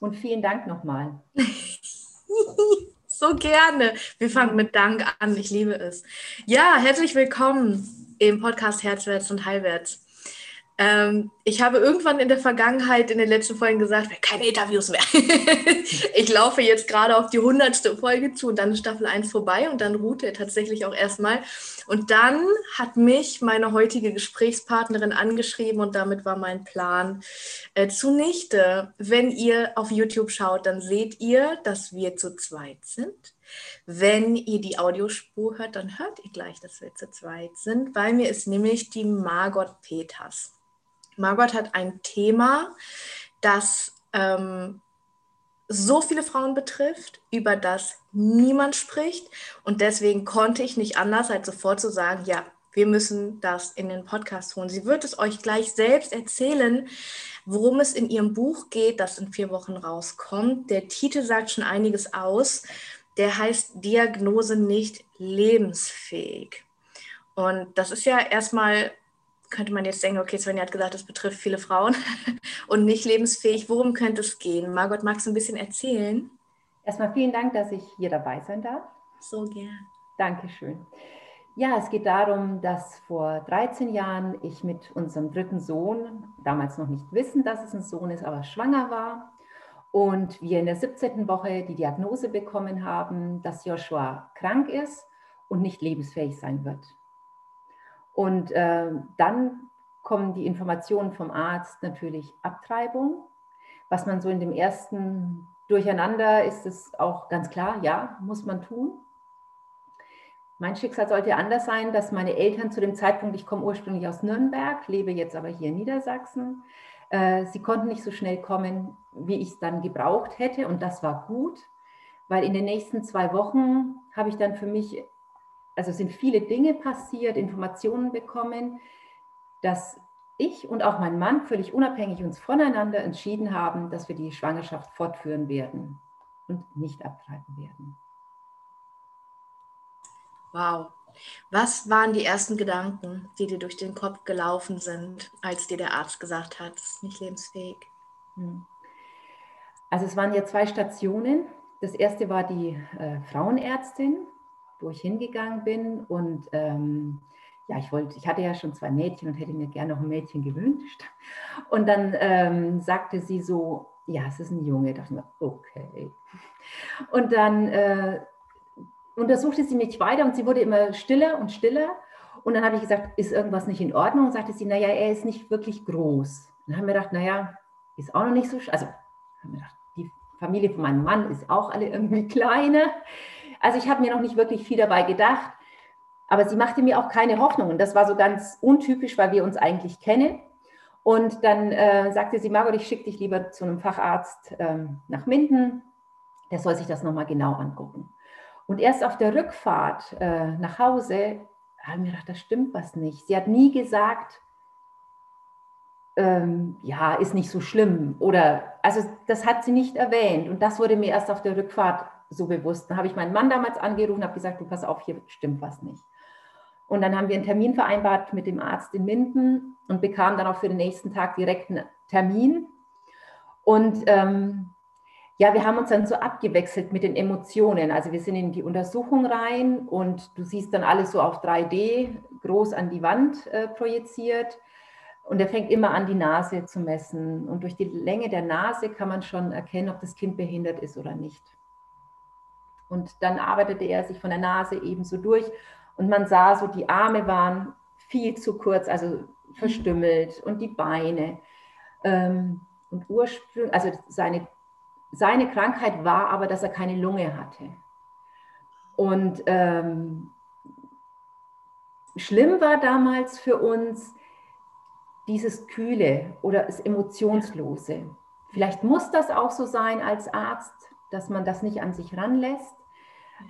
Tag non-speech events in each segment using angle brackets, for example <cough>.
und vielen Dank nochmal. <laughs> so gerne. Wir fangen mit Dank an. Ich liebe es. Ja, herzlich willkommen im Podcast Herzwärts und Heilwärts. Ähm, ich habe irgendwann in der Vergangenheit in den letzten Folgen gesagt, keine Interviews mehr. <laughs> ich laufe jetzt gerade auf die hundertste Folge zu und dann ist Staffel 1 vorbei und dann ruht er tatsächlich auch erstmal. Und dann hat mich meine heutige Gesprächspartnerin angeschrieben und damit war mein Plan äh, zunichte. Wenn ihr auf YouTube schaut, dann seht ihr, dass wir zu zweit sind. Wenn ihr die Audiospur hört, dann hört ihr gleich, dass wir zu zweit sind. Bei mir ist nämlich die Margot Peters. Margot hat ein Thema, das ähm, so viele Frauen betrifft, über das niemand spricht. Und deswegen konnte ich nicht anders, als sofort zu sagen, ja, wir müssen das in den Podcast holen. Sie wird es euch gleich selbst erzählen, worum es in ihrem Buch geht, das in vier Wochen rauskommt. Der Titel sagt schon einiges aus. Der heißt Diagnose nicht lebensfähig. Und das ist ja erstmal könnte man jetzt denken, okay, Svenja hat gesagt, das betrifft viele Frauen <laughs> und nicht lebensfähig. Worum könnte es gehen? Margot, magst du ein bisschen erzählen? Erstmal vielen Dank, dass ich hier dabei sein darf. So gern. Dankeschön. Ja, es geht darum, dass vor 13 Jahren ich mit unserem dritten Sohn, damals noch nicht wissen, dass es ein Sohn ist, aber schwanger war. Und wir in der 17. Woche die Diagnose bekommen haben, dass Joshua krank ist und nicht lebensfähig sein wird. Und äh, dann kommen die Informationen vom Arzt natürlich Abtreibung. Was man so in dem ersten Durcheinander ist es auch ganz klar, ja, muss man tun. Mein Schicksal sollte anders sein, dass meine Eltern zu dem Zeitpunkt, ich komme ursprünglich aus Nürnberg, lebe jetzt aber hier in Niedersachsen, äh, sie konnten nicht so schnell kommen, wie ich es dann gebraucht hätte. Und das war gut, weil in den nächsten zwei Wochen habe ich dann für mich also sind viele Dinge passiert, Informationen bekommen, dass ich und auch mein Mann völlig unabhängig uns voneinander entschieden haben, dass wir die Schwangerschaft fortführen werden und nicht abtreiben werden. Wow. Was waren die ersten Gedanken, die dir durch den Kopf gelaufen sind, als dir der Arzt gesagt hat, es ist nicht lebensfähig? Hm. Also es waren ja zwei Stationen. Das erste war die äh, Frauenärztin, wo ich hingegangen bin. Und ähm, ja, ich wollte, ich hatte ja schon zwei Mädchen und hätte mir gerne noch ein Mädchen gewünscht. Und dann ähm, sagte sie so, ja, es ist ein Junge. Ich dachte mir, okay. Und dann äh, untersuchte sie mich weiter und sie wurde immer stiller und stiller. Und dann habe ich gesagt, ist irgendwas nicht in Ordnung? Und sagte sie, naja, er ist nicht wirklich groß. Und dann haben wir gedacht, naja, ist auch noch nicht so, also haben wir gedacht, die Familie von meinem Mann ist auch alle irgendwie <laughs> kleiner. Also ich habe mir noch nicht wirklich viel dabei gedacht, aber sie machte mir auch keine Hoffnung. Und das war so ganz untypisch, weil wir uns eigentlich kennen. Und dann äh, sagte sie, Margot, ich schicke dich lieber zu einem Facharzt ähm, nach Minden. Der soll sich das nochmal genau angucken. Und erst auf der Rückfahrt äh, nach Hause habe ich mir gedacht, das stimmt was nicht. Sie hat nie gesagt, ähm, ja, ist nicht so schlimm. Oder, also das hat sie nicht erwähnt. Und das wurde mir erst auf der Rückfahrt so bewusst. Dann habe ich meinen Mann damals angerufen habe gesagt, du pass auf, hier stimmt was nicht. Und dann haben wir einen Termin vereinbart mit dem Arzt in Minden und bekamen dann auch für den nächsten Tag direkt einen Termin. Und ähm, ja, wir haben uns dann so abgewechselt mit den Emotionen. Also wir sind in die Untersuchung rein und du siehst dann alles so auf 3D groß an die Wand äh, projiziert. Und er fängt immer an, die Nase zu messen. Und durch die Länge der Nase kann man schon erkennen, ob das Kind behindert ist oder nicht. Und dann arbeitete er sich von der Nase ebenso durch. Und man sah so, die Arme waren viel zu kurz, also verstümmelt und die Beine. Ähm, und ursprünglich, also seine, seine Krankheit war aber, dass er keine Lunge hatte. Und ähm, schlimm war damals für uns dieses Kühle oder das Emotionslose. Vielleicht muss das auch so sein als Arzt, dass man das nicht an sich ranlässt.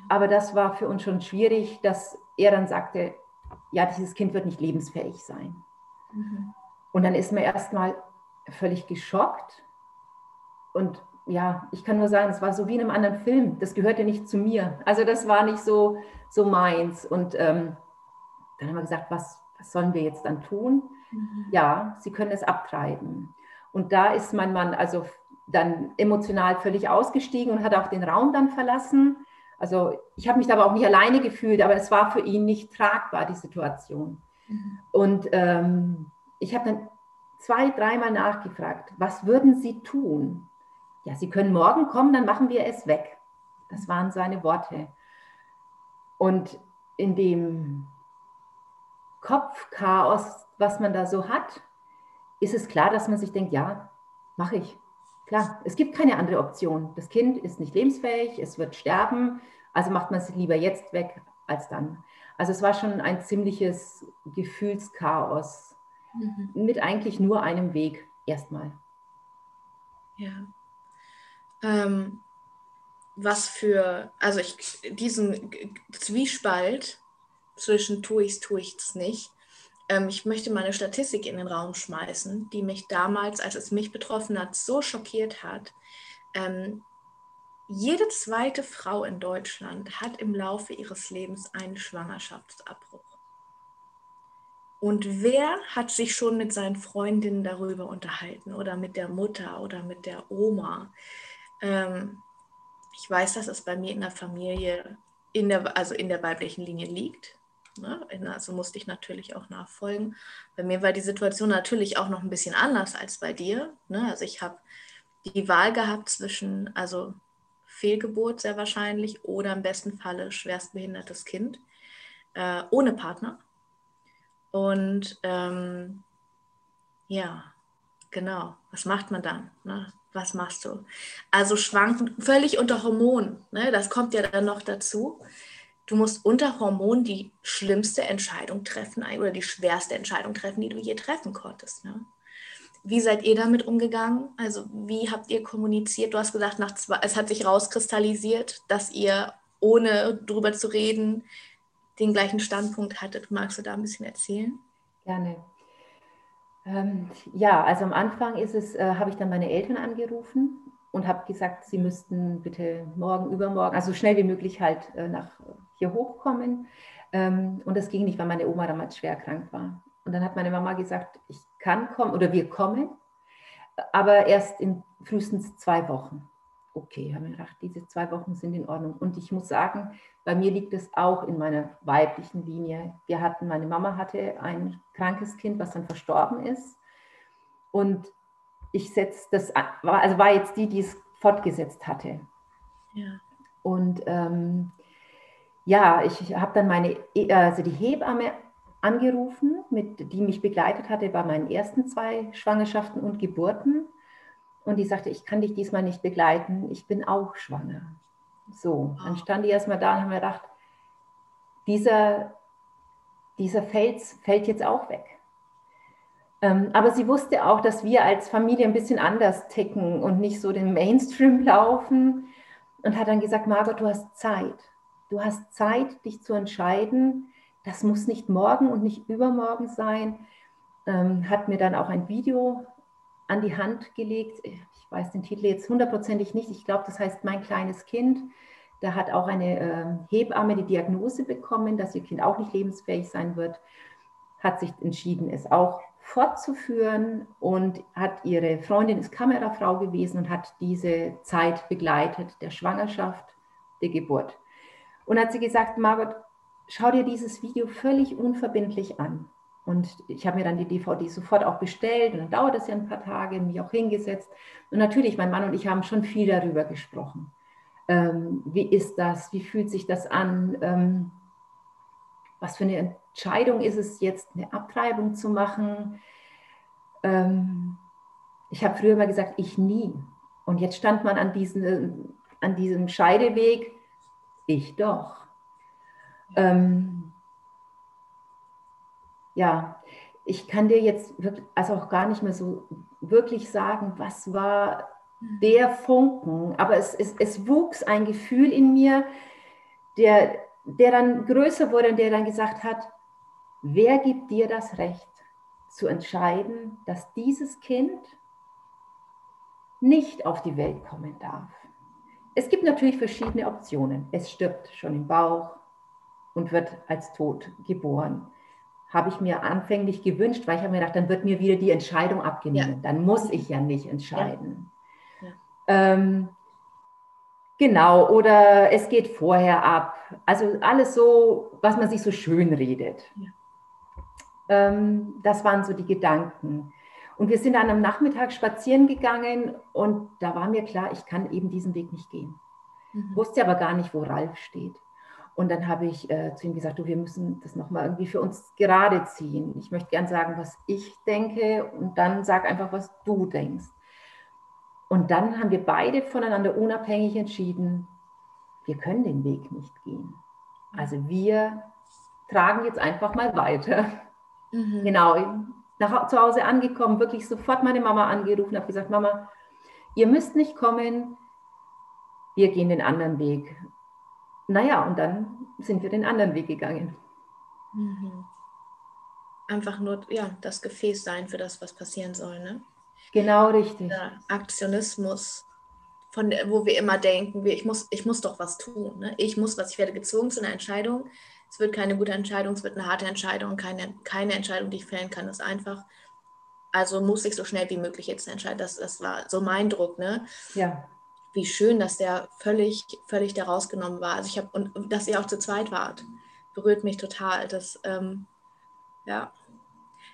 Aber das war für uns schon schwierig, dass er dann sagte, ja, dieses Kind wird nicht lebensfähig sein. Mhm. Und dann ist man erstmal völlig geschockt. Und ja, ich kann nur sagen, es war so wie in einem anderen Film. Das gehörte nicht zu mir. Also das war nicht so, so meins. Und ähm, dann haben wir gesagt, was, was sollen wir jetzt dann tun? Mhm. Ja, Sie können es abtreiben. Und da ist mein Mann also dann emotional völlig ausgestiegen und hat auch den Raum dann verlassen. Also ich habe mich aber auch nicht alleine gefühlt, aber es war für ihn nicht tragbar, die Situation. Mhm. Und ähm, ich habe dann zwei, dreimal nachgefragt, was würden Sie tun? Ja, Sie können morgen kommen, dann machen wir es weg. Das waren seine Worte. Und in dem Kopfchaos, was man da so hat, ist es klar, dass man sich denkt, ja, mache ich. Klar, es gibt keine andere Option. Das Kind ist nicht lebensfähig, es wird sterben, also macht man es lieber jetzt weg als dann. Also es war schon ein ziemliches Gefühlschaos mhm. mit eigentlich nur einem Weg erstmal. Ja. Ähm, was für, also ich, diesen Zwiespalt zwischen tue ich es, tue ich es nicht. Ähm, ich möchte mal eine Statistik in den Raum schmeißen, die mich damals, als es mich betroffen hat, so schockiert hat. Ähm, jede zweite Frau in Deutschland hat im Laufe ihres Lebens einen Schwangerschaftsabbruch. Und wer hat sich schon mit seinen Freundinnen darüber unterhalten oder mit der Mutter oder mit der Oma? Ähm, ich weiß, dass es bei mir in der Familie, in der, also in der weiblichen Linie liegt. Ne? Also musste ich natürlich auch nachfolgen. Bei mir war die Situation natürlich auch noch ein bisschen anders als bei dir. Ne? Also ich habe die Wahl gehabt zwischen, also Fehlgeburt sehr wahrscheinlich oder im besten Falle schwerstbehindertes Kind äh, ohne Partner. Und ähm, ja, genau, was macht man dann? Ne? Was machst du? Also schwanken völlig unter Hormonen. Ne? Das kommt ja dann noch dazu. Du musst unter Hormonen die schlimmste Entscheidung treffen oder die schwerste Entscheidung treffen, die du je treffen konntest. Ne? Wie seid ihr damit umgegangen? Also wie habt ihr kommuniziert? Du hast gesagt, nach zwei, es hat sich rauskristallisiert, dass ihr ohne drüber zu reden den gleichen Standpunkt hattet. Magst du da ein bisschen erzählen? Gerne. Ähm, ja, also am Anfang ist es, äh, habe ich dann meine Eltern angerufen und habe gesagt, sie müssten bitte morgen, übermorgen, also schnell wie möglich halt äh, nach hier hochkommen. Ähm, und das ging nicht, weil meine Oma damals schwer krank war. Und dann hat meine Mama gesagt, ich kann kommen oder wir kommen, aber erst in frühestens zwei Wochen. Okay, haben wir gedacht, diese zwei Wochen sind in Ordnung. Und ich muss sagen, bei mir liegt es auch in meiner weiblichen Linie. Wir hatten, meine Mama hatte ein krankes Kind, was dann verstorben ist. Und ich setze das, also war jetzt die, die es fortgesetzt hatte. Ja. Und ähm, ja, ich habe dann meine, also die Hebamme angerufen, mit, die mich begleitet hatte bei meinen ersten zwei Schwangerschaften und Geburten. Und die sagte, ich kann dich diesmal nicht begleiten, ich bin auch schwanger. So, dann stand die erstmal da und haben mir gedacht, dieser, dieser Fels fällt jetzt auch weg. Ähm, aber sie wusste auch, dass wir als Familie ein bisschen anders ticken und nicht so den Mainstream laufen und hat dann gesagt, Margot, du hast Zeit. Du hast Zeit, dich zu entscheiden, das muss nicht morgen und nicht übermorgen sein. Ähm, hat mir dann auch ein Video an die Hand gelegt. Ich weiß den Titel jetzt hundertprozentig nicht. Ich glaube, das heißt Mein kleines Kind. Da hat auch eine äh, Hebamme die Diagnose bekommen, dass ihr Kind auch nicht lebensfähig sein wird. Hat sich entschieden, es auch fortzuführen und hat ihre Freundin, ist Kamerafrau gewesen und hat diese Zeit begleitet, der Schwangerschaft, der Geburt. Und hat sie gesagt, Margot, schau dir dieses Video völlig unverbindlich an. Und ich habe mir dann die DVD sofort auch bestellt und dann dauert es ja ein paar Tage, mich auch hingesetzt. Und natürlich, mein Mann und ich haben schon viel darüber gesprochen. Ähm, wie ist das? Wie fühlt sich das an? Ähm, was für eine Entscheidung ist es jetzt, eine Abtreibung zu machen? Ähm, ich habe früher immer gesagt, ich nie. Und jetzt stand man an, diesen, an diesem Scheideweg, ich doch. Ähm, ja, ich kann dir jetzt wirklich, also auch gar nicht mehr so wirklich sagen, was war der Funken, aber es, es, es wuchs ein Gefühl in mir, der, der dann größer wurde und der dann gesagt hat, wer gibt dir das Recht zu entscheiden, dass dieses Kind nicht auf die Welt kommen darf? Es gibt natürlich verschiedene Optionen. Es stirbt schon im Bauch und wird als tot geboren habe ich mir anfänglich gewünscht, weil ich habe mir gedacht, dann wird mir wieder die Entscheidung abgenommen. Ja. Dann muss ich ja nicht entscheiden. Ja. Ja. Ähm, genau, oder es geht vorher ab. Also alles so, was man sich so schön redet. Ähm, das waren so die Gedanken. Und wir sind dann am Nachmittag spazieren gegangen und da war mir klar, ich kann eben diesen Weg nicht gehen. Mhm. Wusste aber gar nicht, wo Ralf steht. Und dann habe ich äh, zu ihm gesagt, du, wir müssen das nochmal irgendwie für uns gerade ziehen. Ich möchte gern sagen, was ich denke und dann sag einfach, was du denkst. Und dann haben wir beide voneinander unabhängig entschieden, wir können den Weg nicht gehen. Also wir tragen jetzt einfach mal weiter. Mhm. Genau, nach, zu Hause angekommen, wirklich sofort meine Mama angerufen, habe gesagt, Mama, ihr müsst nicht kommen, wir gehen den anderen Weg. Naja, und dann sind wir den anderen Weg gegangen. Mhm. Einfach nur, ja, das Gefäß sein für das, was passieren soll, ne? Genau richtig. Der Aktionismus, von wo wir immer denken, ich, muss, ich muss doch was tun. Ne? Ich muss was, ich werde gezwungen zu einer Entscheidung. Es wird keine gute Entscheidung, es wird eine harte Entscheidung. Keine, keine Entscheidung, die ich fällen kann, ist einfach. Also muss ich so schnell wie möglich jetzt entscheiden. Das, das war so mein Druck. Ne? Ja. Wie schön, dass der völlig, völlig da rausgenommen war. Also ich habe, und dass ihr auch zu zweit wart, berührt mich total. Das, ähm, ja,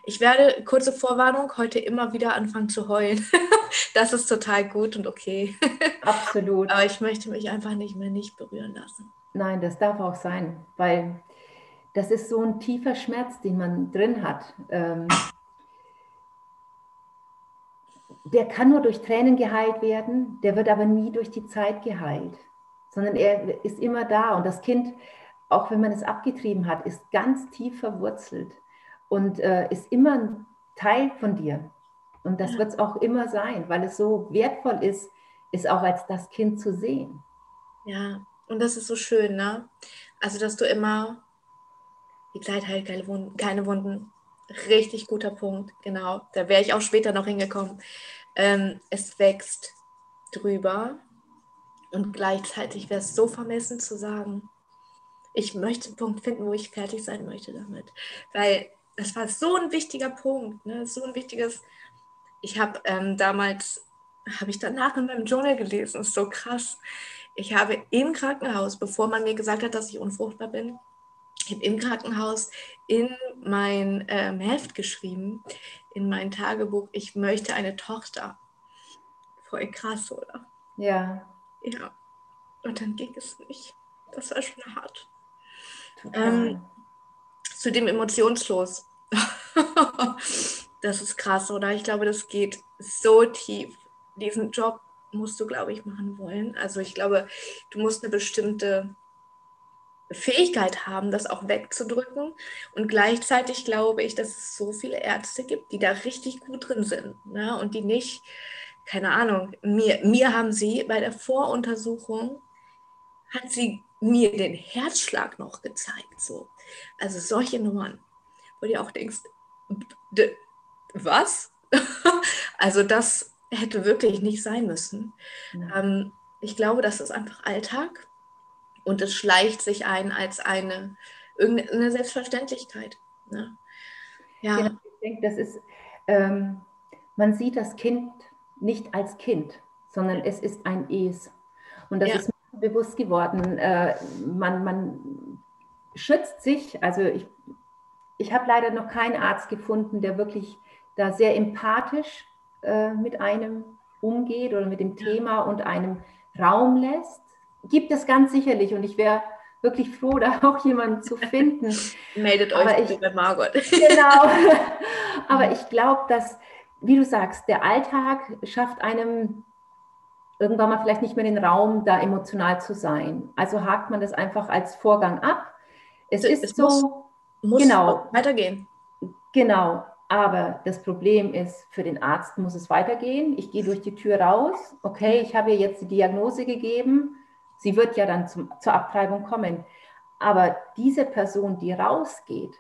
ich werde, kurze Vorwarnung, heute immer wieder anfangen zu heulen. <laughs> das ist total gut und okay. <laughs> Absolut. Aber ich möchte mich einfach nicht mehr nicht berühren lassen. Nein, das darf auch sein, weil das ist so ein tiefer Schmerz, den man drin hat. Ähm, der kann nur durch Tränen geheilt werden, der wird aber nie durch die Zeit geheilt, sondern er ist immer da und das Kind, auch wenn man es abgetrieben hat, ist ganz tief verwurzelt und äh, ist immer ein Teil von dir. Und das ja. wird es auch immer sein, weil es so wertvoll ist, es auch als das Kind zu sehen. Ja, und das ist so schön, ne? Also, dass du immer, die Zeit heilt keine Wunden, keine Wunden. Richtig guter Punkt, genau. Da wäre ich auch später noch hingekommen. Ähm, es wächst drüber und gleichzeitig wäre es so vermessen zu sagen, ich möchte einen Punkt finden, wo ich fertig sein möchte damit. Weil das war so ein wichtiger Punkt, ne? so ein wichtiges. Ich habe ähm, damals, habe ich danach in meinem Journal gelesen, ist so krass. Ich habe im Krankenhaus, bevor man mir gesagt hat, dass ich unfruchtbar bin, ich habe im Krankenhaus in mein ähm, Heft geschrieben, in mein Tagebuch, ich möchte eine Tochter. Voll krass, oder? Ja. Ja. Und dann ging es nicht. Das war schon hart. Ähm, zudem emotionslos. <laughs> das ist krass, oder? Ich glaube, das geht so tief. Diesen Job musst du, glaube ich, machen wollen. Also ich glaube, du musst eine bestimmte Fähigkeit haben, das auch wegzudrücken. Und gleichzeitig glaube ich, dass es so viele Ärzte gibt, die da richtig gut drin sind ne? und die nicht, keine Ahnung, mir, mir haben sie bei der Voruntersuchung, hat sie mir den Herzschlag noch gezeigt. So. Also solche Nummern, wo du auch denkst, was? <laughs> also das hätte wirklich nicht sein müssen. Ja. Ähm, ich glaube, das ist einfach Alltag und es schleicht sich ein als eine, irgendeine Selbstverständlichkeit. Ne? Ja. ja. ich denke, das ist, ähm, man sieht das Kind nicht als Kind, sondern es ist ein Es. Und das ja. ist mir bewusst geworden. Äh, man, man schützt sich, also ich, ich habe leider noch keinen Arzt gefunden, der wirklich da sehr empathisch äh, mit einem umgeht oder mit dem Thema und einem Raum lässt. Gibt es ganz sicherlich und ich wäre wirklich froh, <laughs> da auch jemanden zu finden. <laughs> Meldet euch ich, bei Margot. <laughs> genau. Aber ich glaube, dass, wie du sagst, der Alltag schafft einem irgendwann mal vielleicht nicht mehr den Raum, da emotional zu sein. Also hakt man das einfach als Vorgang ab. Es, es ist so, muss, muss genau, weitergehen. Genau. Aber das Problem ist, für den Arzt muss es weitergehen. Ich gehe durch die Tür raus. Okay, ich habe ihr jetzt die Diagnose gegeben. Sie wird ja dann zum, zur Abtreibung kommen. Aber diese Person, die rausgeht,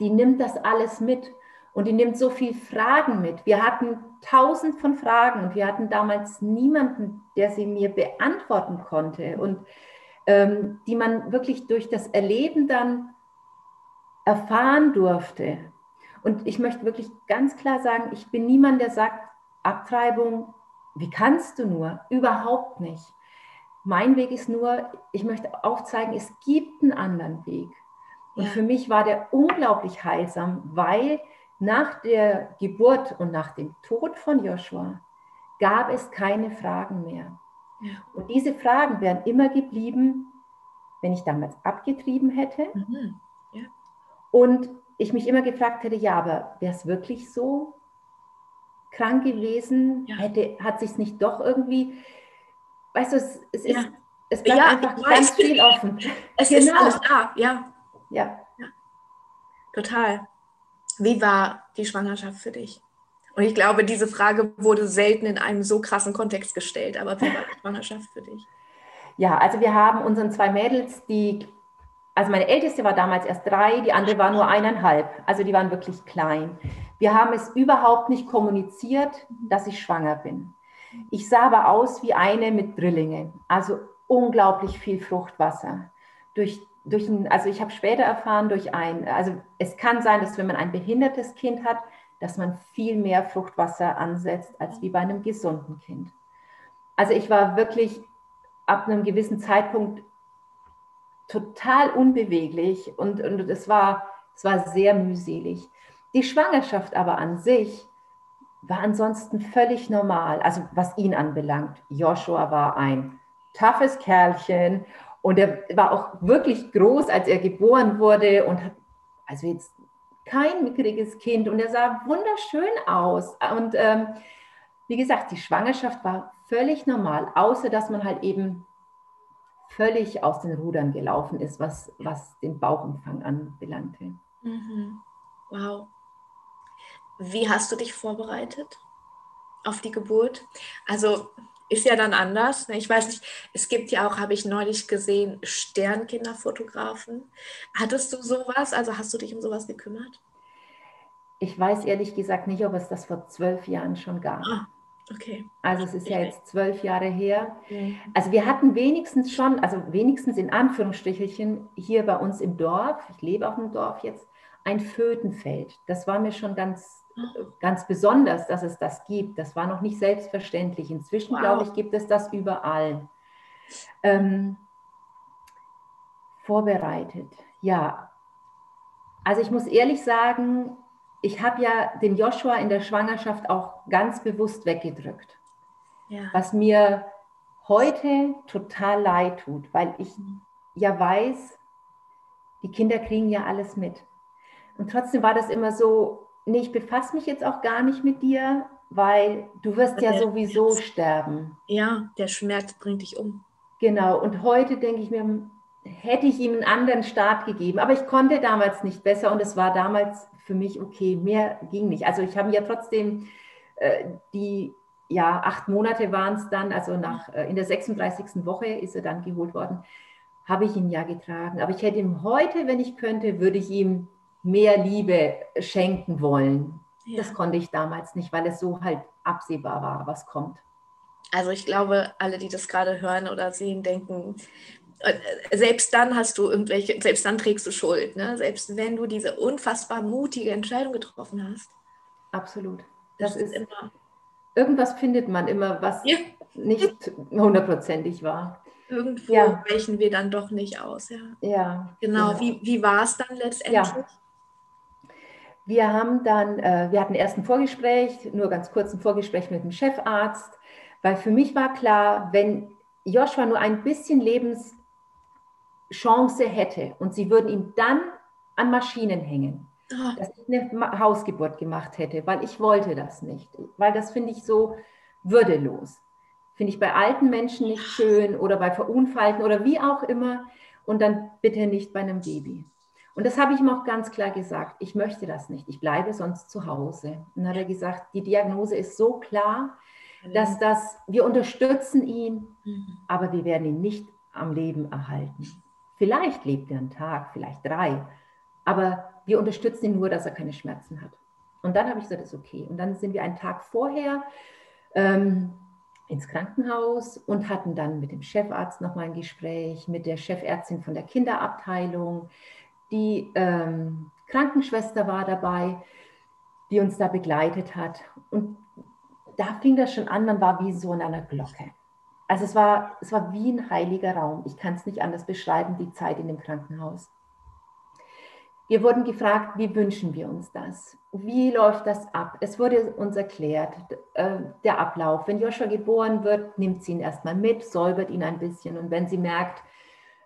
die nimmt das alles mit und die nimmt so viele Fragen mit. Wir hatten tausend von Fragen und wir hatten damals niemanden, der sie mir beantworten konnte und ähm, die man wirklich durch das Erleben dann erfahren durfte. Und ich möchte wirklich ganz klar sagen, ich bin niemand, der sagt, Abtreibung wie kannst du nur? Überhaupt nicht. Mein Weg ist nur, ich möchte aufzeigen, es gibt einen anderen Weg. Und ja. für mich war der unglaublich heilsam, weil nach der Geburt und nach dem Tod von Joshua gab es keine Fragen mehr. Ja. Und diese Fragen wären immer geblieben, wenn ich damals abgetrieben hätte. Mhm. Ja. Und ich mich immer gefragt hätte, ja, aber wäre es wirklich so krank gewesen? Hätte, hat sich es nicht doch irgendwie, weißt du, es, es ist, es bleibt ja, einfach ganz viel offen. Es <laughs> genau. ist alles da, ja. ja. Ja. Total. Wie war die Schwangerschaft für dich? Und ich glaube, diese Frage wurde selten in einem so krassen Kontext gestellt. Aber wie war die Schwangerschaft für dich? Ja, also wir haben unseren zwei Mädels, die, also meine älteste war damals erst drei, die andere war nur eineinhalb. Also die waren wirklich klein. Wir haben es überhaupt nicht kommuniziert, dass ich schwanger bin. Ich sah aber aus wie eine mit Drillingen, also unglaublich viel Fruchtwasser. Durch durch ein, also ich habe später erfahren, durch ein, also es kann sein, dass wenn man ein behindertes Kind hat, dass man viel mehr Fruchtwasser ansetzt als wie bei einem gesunden Kind. Also ich war wirklich ab einem gewissen Zeitpunkt total unbeweglich und, und war, es war sehr mühselig. Die Schwangerschaft aber an sich war ansonsten völlig normal, also was ihn anbelangt. Joshua war ein toughes Kerlchen und er war auch wirklich groß, als er geboren wurde und hat also jetzt kein mickriges Kind und er sah wunderschön aus. Und ähm, wie gesagt, die Schwangerschaft war völlig normal, außer dass man halt eben völlig aus den Rudern gelaufen ist, was, was den Bauchumfang anbelangte. Mhm. Wow. Wie hast du dich vorbereitet auf die Geburt? Also ist ja dann anders. Ne? Ich weiß nicht, es gibt ja auch, habe ich neulich gesehen, Sternkinderfotografen. Hattest du sowas? Also hast du dich um sowas gekümmert? Ich weiß ehrlich gesagt nicht, ob es das vor zwölf Jahren schon gab. Ah, okay. Also es ist ja jetzt zwölf Jahre her. Mhm. Also wir hatten wenigstens schon, also wenigstens in Anführungsstrichelchen hier bei uns im Dorf, ich lebe auch im Dorf jetzt, ein Fötenfeld. Das war mir schon ganz ganz besonders, dass es das gibt. Das war noch nicht selbstverständlich. Inzwischen, wow. glaube ich, gibt es das überall. Ähm, vorbereitet, ja. Also ich muss ehrlich sagen, ich habe ja den Joshua in der Schwangerschaft auch ganz bewusst weggedrückt. Ja. Was mir heute total leid tut, weil ich mhm. ja weiß, die Kinder kriegen ja alles mit. Und trotzdem war das immer so, nee, ich befasse mich jetzt auch gar nicht mit dir, weil du wirst ja sowieso Schmerz. sterben. Ja, der Schmerz bringt dich um. Genau, und heute denke ich mir, hätte ich ihm einen anderen Start gegeben, aber ich konnte damals nicht besser und es war damals für mich okay, mehr ging nicht. Also ich habe ja trotzdem äh, die, ja, acht Monate waren es dann, also nach, äh, in der 36. Woche ist er dann geholt worden, habe ich ihn ja getragen. Aber ich hätte ihm heute, wenn ich könnte, würde ich ihm mehr Liebe schenken wollen. Ja. Das konnte ich damals nicht, weil es so halt absehbar war, was kommt. Also ich glaube, alle, die das gerade hören oder sehen, denken, äh, selbst dann hast du irgendwelche, selbst dann trägst du Schuld, ne? selbst wenn du diese unfassbar mutige Entscheidung getroffen hast. Absolut. Das, das ist immer. Irgendwas findet man immer, was ja. nicht hundertprozentig war. Irgendwo ja. weichen wir dann doch nicht aus, ja. Ja. Genau. genau. Wie, wie war es dann letztendlich? Wir haben dann, äh, wir hatten erst ein Vorgespräch, nur ganz kurz ein Vorgespräch mit dem Chefarzt, weil für mich war klar, wenn Joshua nur ein bisschen Lebenschance hätte und sie würden ihn dann an Maschinen hängen, oh. dass ich eine Hausgeburt gemacht hätte, weil ich wollte das nicht, weil das finde ich so würdelos. Finde ich bei alten Menschen nicht schön oder bei Verunfallten oder wie auch immer und dann bitte nicht bei einem Baby. Und das habe ich ihm auch ganz klar gesagt. Ich möchte das nicht. Ich bleibe sonst zu Hause. Und dann hat er gesagt, die Diagnose ist so klar, dass das, wir unterstützen ihn, mhm. aber wir werden ihn nicht am Leben erhalten. Vielleicht lebt er einen Tag, vielleicht drei, aber wir unterstützen ihn nur, dass er keine Schmerzen hat. Und dann habe ich gesagt, das ist okay. Und dann sind wir einen Tag vorher ähm, ins Krankenhaus und hatten dann mit dem Chefarzt nochmal ein Gespräch, mit der Chefärztin von der Kinderabteilung, die ähm, Krankenschwester war dabei, die uns da begleitet hat. Und da fing das schon an, man war wie so in einer Glocke. Also es war, es war wie ein heiliger Raum. Ich kann es nicht anders beschreiben, die Zeit in dem Krankenhaus. Wir wurden gefragt, wie wünschen wir uns das? Wie läuft das ab? Es wurde uns erklärt, äh, der Ablauf. Wenn Joshua geboren wird, nimmt sie ihn erstmal mit, säubert ihn ein bisschen. Und wenn sie merkt,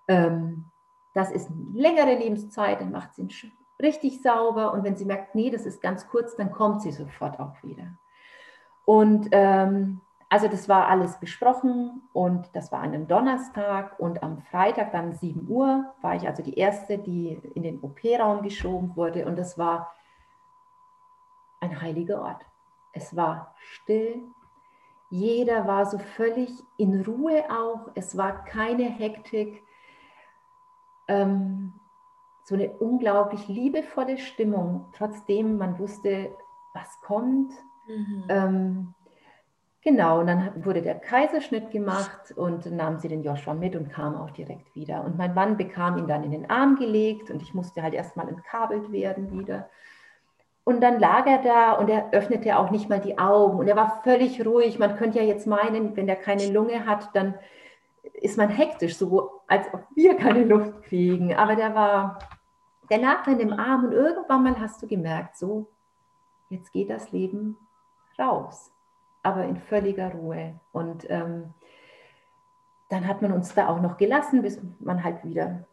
ähm, das ist eine längere Lebenszeit, dann macht sie ihn richtig sauber. Und wenn sie merkt, nee, das ist ganz kurz, dann kommt sie sofort auch wieder. Und ähm, also das war alles besprochen und das war an einem Donnerstag und am Freitag dann 7 Uhr war ich also die erste, die in den OP-Raum geschoben wurde und das war ein heiliger Ort. Es war still, jeder war so völlig in Ruhe auch, es war keine Hektik, ähm, so eine unglaublich liebevolle Stimmung, trotzdem man wusste, was kommt. Mhm. Ähm, Genau, und dann wurde der Kaiserschnitt gemacht und nahm sie den Joshua mit und kam auch direkt wieder. Und mein Mann bekam ihn dann in den Arm gelegt und ich musste halt erstmal entkabelt werden wieder. Und dann lag er da und er öffnete auch nicht mal die Augen und er war völlig ruhig. Man könnte ja jetzt meinen, wenn er keine Lunge hat, dann ist man hektisch, so als ob wir keine Luft kriegen. Aber der war, der lag in dem Arm und irgendwann mal hast du gemerkt, so, jetzt geht das Leben raus aber in völliger Ruhe. Und ähm, dann hat man uns da auch noch gelassen, bis man halt wieder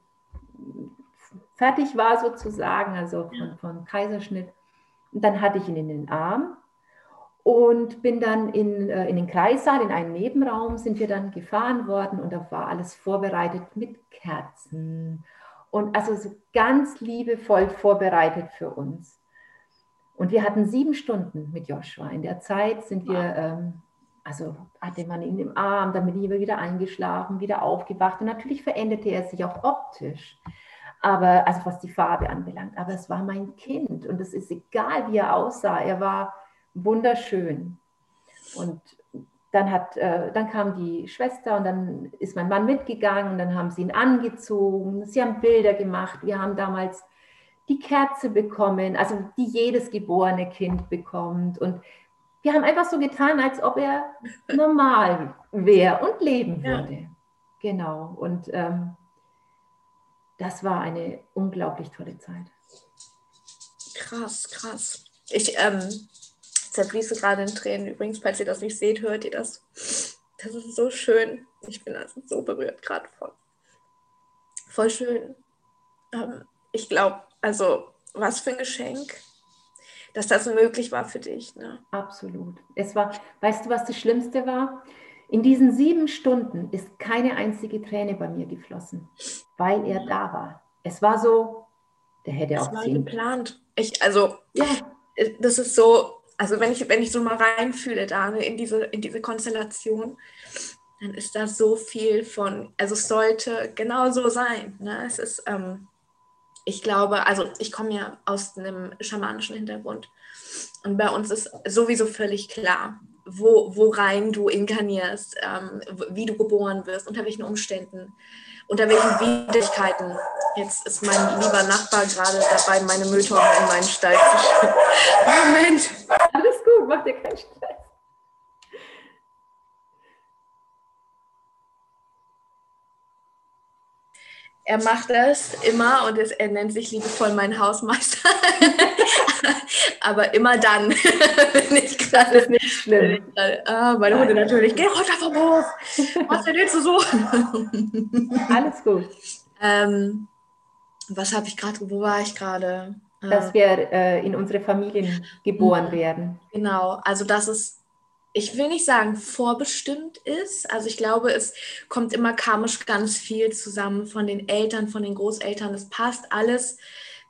fertig war sozusagen, also von, von Kaiserschnitt. Und dann hatte ich ihn in den Arm und bin dann in, äh, in den Kreissaal, in einen Nebenraum sind wir dann gefahren worden und da war alles vorbereitet mit Kerzen und also so ganz liebevoll vorbereitet für uns. Und wir hatten sieben Stunden mit Joshua. In der Zeit sind wir, ähm, also hatte man ihn im Arm, dann bin ich wieder eingeschlafen, wieder aufgewacht. Und natürlich veränderte er sich auch optisch. Aber, also was die Farbe anbelangt. Aber es war mein Kind und es ist egal, wie er aussah. Er war wunderschön. Und dann, hat, äh, dann kam die Schwester und dann ist mein Mann mitgegangen und dann haben sie ihn angezogen. Sie haben Bilder gemacht. Wir haben damals die Kerze bekommen, also die jedes geborene Kind bekommt. Und wir haben einfach so getan, als ob er normal wäre und leben würde. Ja. Genau. Und ähm, das war eine unglaublich tolle Zeit. Krass, krass. Ich ähm, zerfließe gerade in Tränen. Übrigens, falls ihr das nicht seht, hört ihr das. Das ist so schön. Ich bin also so berührt gerade von. Voll schön. Ähm, ich glaube, also was für ein Geschenk, dass das möglich war für dich. Ne? Absolut. Es war, weißt du, was das Schlimmste war? In diesen sieben Stunden ist keine einzige Träne bei mir geflossen, weil er da war. Es war so, der hätte das auch war geplant. Ich, also, ja. das ist so, also wenn ich, wenn ich so mal reinfühle da in, diese, in diese Konstellation, dann ist da so viel von, also es sollte genau so sein. Ne? Es ist, ähm, ich glaube, also ich komme ja aus einem schamanischen Hintergrund und bei uns ist sowieso völlig klar, wo, worein du inkarnierst, ähm, wie du geboren wirst, unter welchen Umständen, unter welchen Widrigkeiten. Jetzt ist mein lieber Nachbar gerade dabei, meine Mülltonne in meinen Stall zu schieben. <laughs> Moment. Alles gut, mach dir keinen Stress. Er macht das immer und es, er nennt sich liebevoll mein Hausmeister. <laughs> Aber immer dann <laughs> bin ich gerade. Das ist nicht schlimm. Ah, meine Hunde natürlich. Geh runter vom Hof. Was denn du so? <laughs> Alles gut. Ähm, was habe ich gerade, wo war ich gerade? Dass wir äh, in unsere Familien geboren mhm. werden. Genau, also das ist ich will nicht sagen vorbestimmt ist. Also ich glaube, es kommt immer karmisch ganz viel zusammen von den Eltern, von den Großeltern. Es passt alles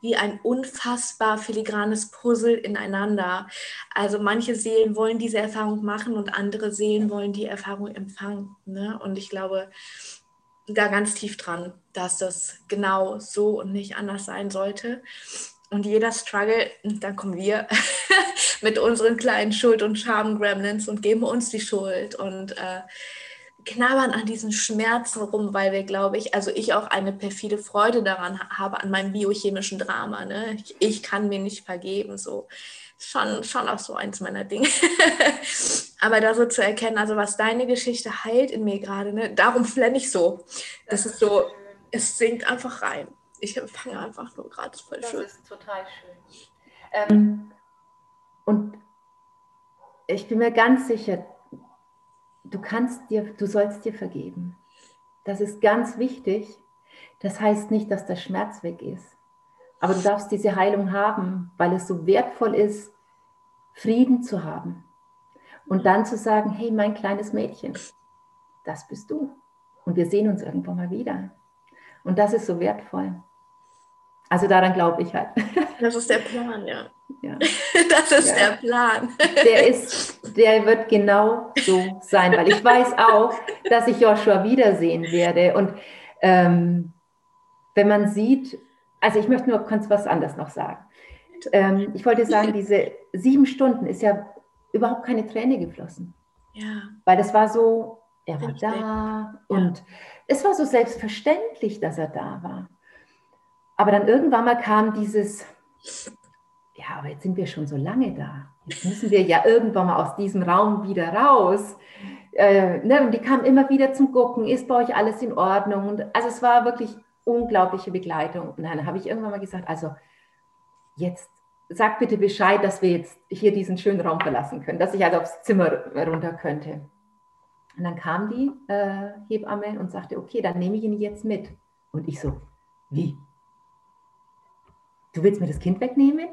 wie ein unfassbar filigranes Puzzle ineinander. Also manche Seelen wollen diese Erfahrung machen und andere Seelen wollen die Erfahrung empfangen. Ne? Und ich glaube da ganz tief dran, dass das genau so und nicht anders sein sollte. Und jeder Struggle, dann kommen wir <laughs> mit unseren kleinen Schuld- und Scham-Gremlins und geben uns die Schuld und äh, knabbern an diesen Schmerzen rum, weil wir, glaube ich, also ich auch eine perfide Freude daran habe, an meinem biochemischen Drama. Ne? Ich, ich kann mir nicht vergeben, so. Schon, schon auch so eins meiner Dinge. <laughs> Aber da so zu erkennen, also was deine Geschichte heilt in mir gerade, ne, darum flenne ich so. Das, das ist so, schön. es sinkt einfach rein. Ich empfange einfach nur gerade, voll das schön. Das ist total schön. Ähm, und ich bin mir ganz sicher, du kannst dir, du sollst dir vergeben. Das ist ganz wichtig. Das heißt nicht, dass der Schmerz weg ist. Aber du darfst diese Heilung haben, weil es so wertvoll ist, Frieden zu haben. Und dann zu sagen, hey, mein kleines Mädchen, das bist du. Und wir sehen uns irgendwann mal wieder. Und das ist so wertvoll. Also daran glaube ich halt. <laughs> Das ist der Plan, ja. ja. <laughs> Das ist ja. der Plan. Der ist, der wird genau so sein, weil ich weiß auch, dass ich Joshua wiedersehen werde. Und ähm, wenn man sieht, also ich möchte nur kurz was anderes noch sagen. Ähm, ich wollte sagen, <laughs> diese sieben Stunden ist ja überhaupt keine Träne geflossen. Ja. Weil das war so, er war da ja. und es war so selbstverständlich, dass er da war. Aber dann irgendwann mal kam dieses, ja, aber jetzt sind wir schon so lange da. Jetzt müssen wir ja irgendwann mal aus diesem Raum wieder raus. Äh, ne, und die kamen immer wieder zum Gucken, ist bei euch alles in Ordnung? Und also es war wirklich unglaubliche Begleitung. Und dann habe ich irgendwann mal gesagt, also jetzt sag bitte Bescheid, dass wir jetzt hier diesen schönen Raum verlassen können, dass ich also aufs Zimmer runter könnte. Und dann kam die äh, Hebamme und sagte, okay, dann nehme ich ihn jetzt mit. Und ich so, wie? Du willst mir das Kind wegnehmen?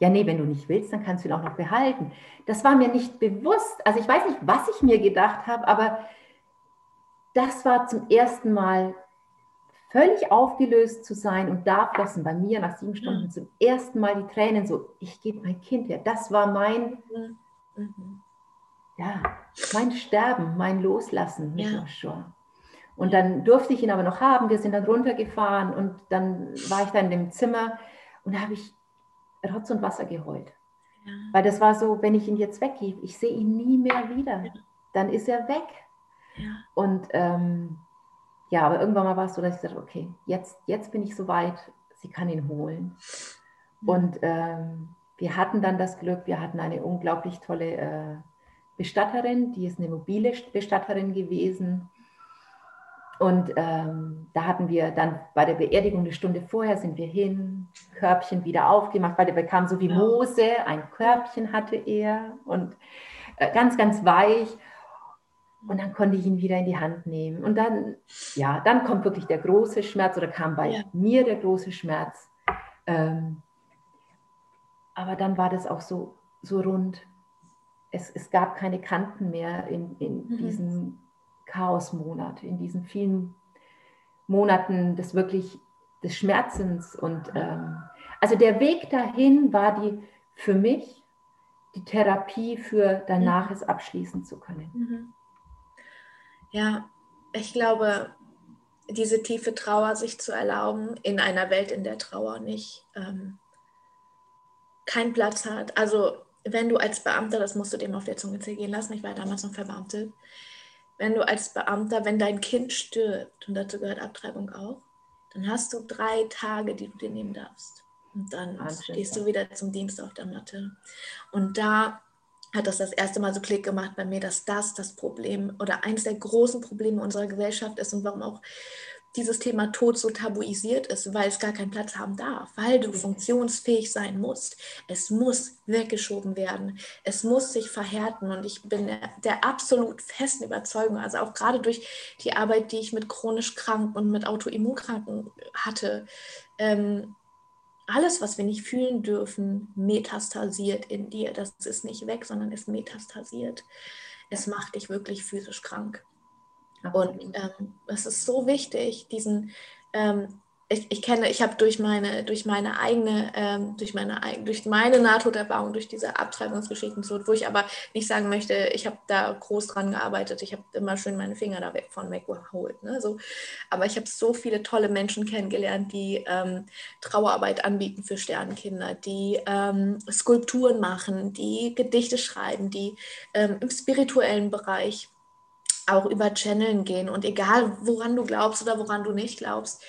Ja, nee, wenn du nicht willst, dann kannst du ihn auch noch behalten. Das war mir nicht bewusst. Also ich weiß nicht, was ich mir gedacht habe, aber das war zum ersten Mal völlig aufgelöst zu sein und da flossen bei mir nach sieben Stunden zum ersten Mal die Tränen so, ich gebe mein Kind her. Das war mein, mhm. Ja, mein Sterben, mein Loslassen mit ja. Joshua. Und dann durfte ich ihn aber noch haben. Wir sind dann runtergefahren und dann war ich da in dem Zimmer und da habe ich Rotz und Wasser geheult. Ja. Weil das war so, wenn ich ihn jetzt weggebe, ich sehe ihn nie mehr wieder. Ja. Dann ist er weg. Ja. Und ähm, ja, aber irgendwann mal war es so, dass ich sagte, okay, jetzt, jetzt bin ich soweit, sie kann ihn holen. Und ähm, wir hatten dann das Glück, wir hatten eine unglaublich tolle äh, Bestatterin, die ist eine mobile Bestatterin gewesen. Und ähm, da hatten wir dann bei der Beerdigung eine Stunde vorher sind wir hin, Körbchen wieder aufgemacht, weil der bekam so wie Mose, ein Körbchen hatte er und äh, ganz, ganz weich. Und dann konnte ich ihn wieder in die Hand nehmen. Und dann, ja, dann kommt wirklich der große Schmerz oder kam bei ja. mir der große Schmerz. Ähm, aber dann war das auch so, so rund. Es, es gab keine Kanten mehr in, in mhm. diesem Chaosmonat, in diesen vielen Monaten des wirklich des Schmerzens. Und ähm, also der Weg dahin war die für mich die Therapie für danach mhm. es abschließen zu können. Mhm. Ja, ich glaube, diese tiefe Trauer sich zu erlauben in einer Welt, in der Trauer nicht ähm, keinen Platz hat. Also wenn du als Beamter, das musst du dem auf der Zunge zergehen lassen, ich war damals noch verbeamtet, wenn du als Beamter, wenn dein Kind stirbt, und dazu gehört Abtreibung auch, dann hast du drei Tage, die du dir nehmen darfst. Und dann Wahnsinn. stehst du wieder zum Dienst auf der Matte. Und da hat das das erste Mal so Klick gemacht bei mir, dass das das Problem oder eines der großen Probleme unserer Gesellschaft ist und warum auch dieses Thema Tod so tabuisiert ist, weil es gar keinen Platz haben darf, weil du funktionsfähig sein musst. Es muss weggeschoben werden. Es muss sich verhärten. Und ich bin der, der absolut festen Überzeugung, also auch gerade durch die Arbeit, die ich mit chronisch Kranken und mit Autoimmunkranken hatte, ähm, alles, was wir nicht fühlen dürfen, metastasiert in dir. Das ist nicht weg, sondern es metastasiert. Es macht dich wirklich physisch krank. Und ähm, es ist so wichtig, diesen ähm, ich, ich kenne, ich habe durch meine, durch meine eigene, ähm, durch meine durch meine Nahtoderfahrung, durch diese Abtreibungsgeschichten, so, wo ich aber nicht sagen möchte, ich habe da groß dran gearbeitet, ich habe immer schön meine Finger da weg von weggeholt. Ne, so. Aber ich habe so viele tolle Menschen kennengelernt, die ähm, Trauerarbeit anbieten für Sternenkinder, die ähm, Skulpturen machen, die Gedichte schreiben, die ähm, im spirituellen Bereich auch über Channeln gehen und egal woran du glaubst oder woran du nicht glaubst,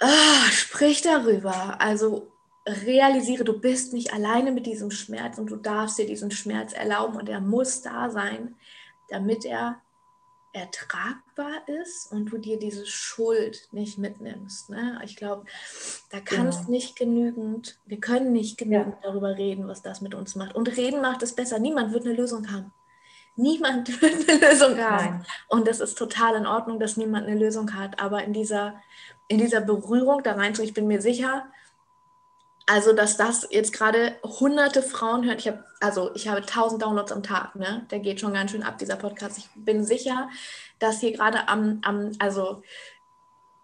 ah, sprich darüber. Also realisiere, du bist nicht alleine mit diesem Schmerz und du darfst dir diesen Schmerz erlauben und er muss da sein, damit er ertragbar ist und du dir diese Schuld nicht mitnimmst. Ne? Ich glaube, da kann es genau. nicht genügend, wir können nicht genügend ja. darüber reden, was das mit uns macht. Und reden macht es besser. Niemand wird eine Lösung haben. Niemand wird <laughs> eine Lösung haben. Nein. Und das ist total in Ordnung, dass niemand eine Lösung hat. Aber in dieser, in dieser Berührung da rein, ich bin mir sicher, also, dass das jetzt gerade hunderte Frauen hören. Ich habe, also ich habe tausend Downloads am Tag, ne? Der geht schon ganz schön ab, dieser Podcast. Ich bin sicher, dass hier gerade am, am, also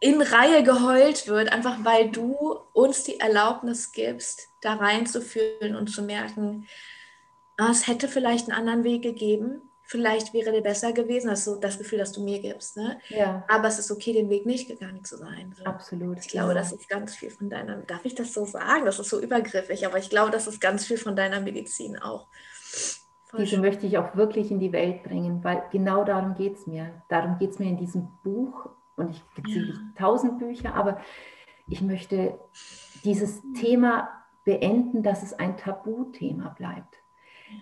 in Reihe geheult wird, einfach weil du uns die Erlaubnis gibst, da reinzufühlen und zu merken, ah, es hätte vielleicht einen anderen Weg gegeben vielleicht wäre der besser gewesen. Das ist so das Gefühl, das du mir gibst. Ne? Ja. Aber es ist okay, den Weg nicht gegangen zu sein. So. Absolut. Ich glaube, das ist ganz viel von deiner, darf ich das so sagen? Das ist so übergriffig, aber ich glaube, das ist ganz viel von deiner Medizin auch. Voll Diese schön. möchte ich auch wirklich in die Welt bringen, weil genau darum geht es mir. Darum geht es mir in diesem Buch und ich gibt ja. tausend Bücher, aber ich möchte dieses Thema beenden, dass es ein Tabuthema bleibt.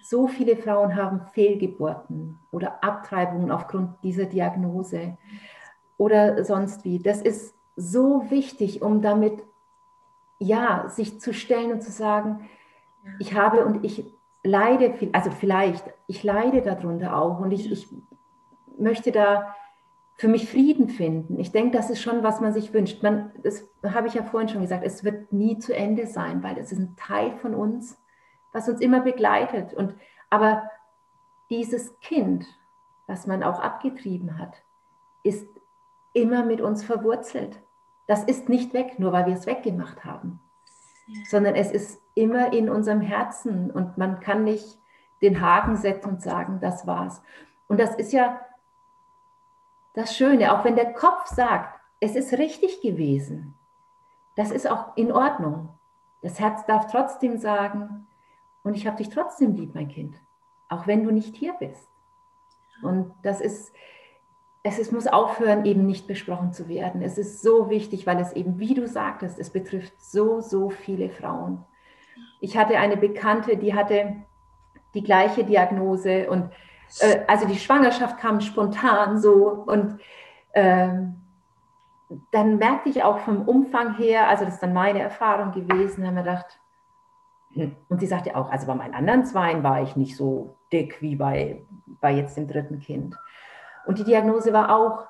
So viele Frauen haben Fehlgeburten oder Abtreibungen aufgrund dieser Diagnose oder sonst wie. Das ist so wichtig, um damit ja sich zu stellen und zu sagen, ich habe und ich leide, also vielleicht, ich leide darunter auch und ich, ich möchte da für mich Frieden finden. Ich denke, das ist schon, was man sich wünscht. Man, das habe ich ja vorhin schon gesagt, es wird nie zu Ende sein, weil es ist ein Teil von uns was uns immer begleitet. Und, aber dieses Kind, was man auch abgetrieben hat, ist immer mit uns verwurzelt. Das ist nicht weg, nur weil wir es weggemacht haben, ja. sondern es ist immer in unserem Herzen und man kann nicht den Haken setzen und sagen, das war's. Und das ist ja das Schöne, auch wenn der Kopf sagt, es ist richtig gewesen, das ist auch in Ordnung. Das Herz darf trotzdem sagen, und ich habe dich trotzdem lieb, mein Kind, auch wenn du nicht hier bist. Und das ist, es ist, muss aufhören, eben nicht besprochen zu werden. Es ist so wichtig, weil es eben, wie du sagtest, es betrifft so, so viele Frauen. Ich hatte eine Bekannte, die hatte die gleiche Diagnose und äh, also die Schwangerschaft kam spontan so und ähm, dann merkte ich auch vom Umfang her, also das ist dann meine Erfahrung gewesen, haben wir gedacht, und sie sagte auch, also bei meinen anderen Zweien war ich nicht so dick wie bei, bei jetzt dem dritten Kind. Und die Diagnose war auch